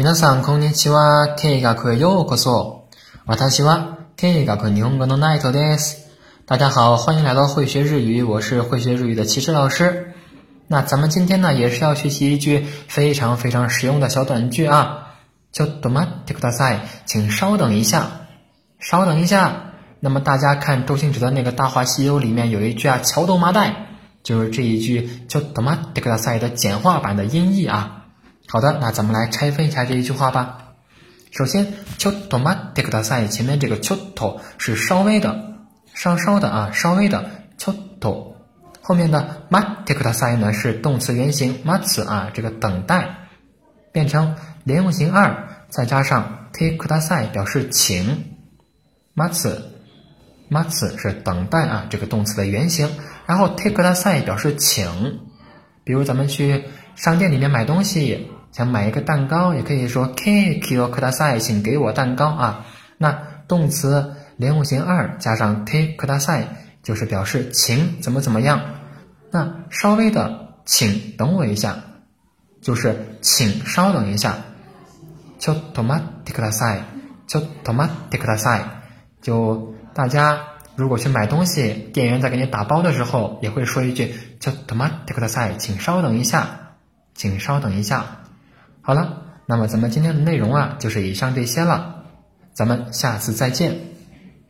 皆さんこんにちは。経営学へようこそ。私は経営学日本語のナイトです。大家好，欢迎来到会学日语，我是会学日语的骑士老师。那咱们今天呢，也是要学习一句非常非常实用的小短句啊。ちょっと待ってください，请稍等一下，稍等一下。那么大家看周星驰的那个《大话西游》里面有一句啊，桥头麻袋，就是这一句ちょっと待ってください的简化版的音译啊。 好的，那咱们来拆分一下这一句话吧。首先，ちょっと待ってください前面这个ちょっと是稍微的、稍稍的啊，稍微的ちょっと。后面的待ってください呢是动词原形待つ啊，这个等待变成连用型二，再加上てください表示请。待つ待つ是等待啊，这个动词的原形。然后てください表示请。比如咱们去商店里面买东西。 想买一个蛋糕，也可以说 cake o kudasai，请给我蛋糕啊。那动词连用型二加上 take kudasai，就是表示请怎么怎么样。那稍微的，请等我一下，就是请稍等一下。ちょっと待ってください。ちょっと待ってください。就大家如果去买东西，店员在给你打包的时候，也会说一句ちょっと待ってください，请稍等一下，请稍等一下。 好了，那么咱们今天的内容啊，就是以上这些了，咱们下次再见。